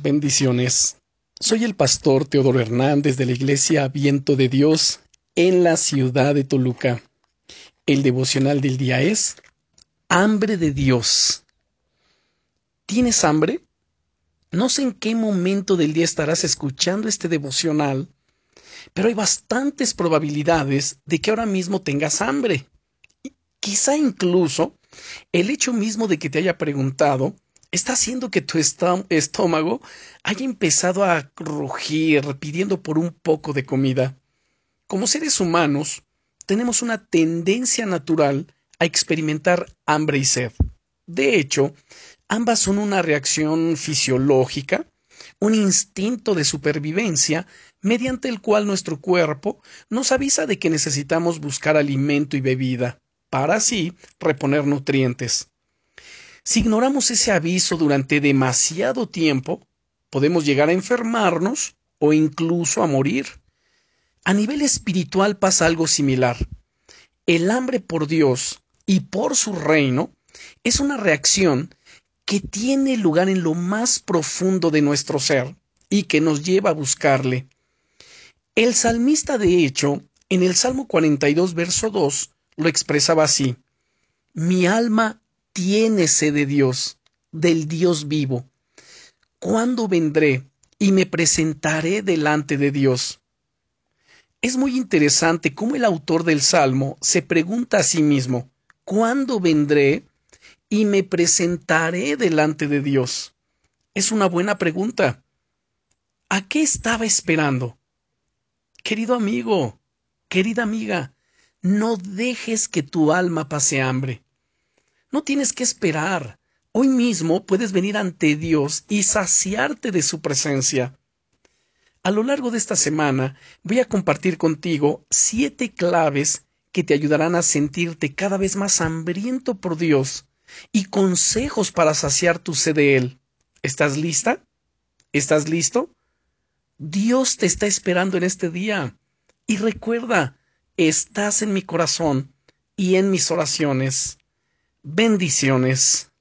Bendiciones. Soy el pastor Teodoro Hernández de la Iglesia Viento de Dios en la ciudad de Toluca. El devocional del día es Hambre de Dios. ¿Tienes hambre? No sé en qué momento del día estarás escuchando este devocional, pero hay bastantes probabilidades de que ahora mismo tengas hambre. Quizá incluso el hecho mismo de que te haya preguntado está haciendo que tu estómago haya empezado a rugir pidiendo por un poco de comida. Como seres humanos, tenemos una tendencia natural a experimentar hambre y sed. De hecho, ambas son una reacción fisiológica, un instinto de supervivencia mediante el cual nuestro cuerpo nos avisa de que necesitamos buscar alimento y bebida para así reponer nutrientes. Si ignoramos ese aviso durante demasiado tiempo, podemos llegar a enfermarnos o incluso a morir. A nivel espiritual pasa algo similar. El hambre por Dios y por su reino es una reacción que tiene lugar en lo más profundo de nuestro ser y que nos lleva a buscarle. El salmista, de hecho, en el Salmo 42, verso 2, lo expresaba así. Mi alma tiene sed de Dios, del Dios vivo. ¿Cuándo vendré y me presentaré delante de Dios? Es muy interesante cómo el autor del Salmo se pregunta a sí mismo, ¿cuándo vendré y me presentaré delante de Dios? Es una buena pregunta. ¿A qué estaba esperando? Querido amigo, querida amiga, no dejes que tu alma pase hambre. No tienes que esperar. Hoy mismo puedes venir ante Dios y saciarte de su presencia. A lo largo de esta semana voy a compartir contigo siete claves que te ayudarán a sentirte cada vez más hambriento por Dios y consejos para saciar tu sed de Él. ¿Estás lista? ¿Estás listo? Dios te está esperando en este día. Y recuerda, estás en mi corazón y en mis oraciones. Bendiciones.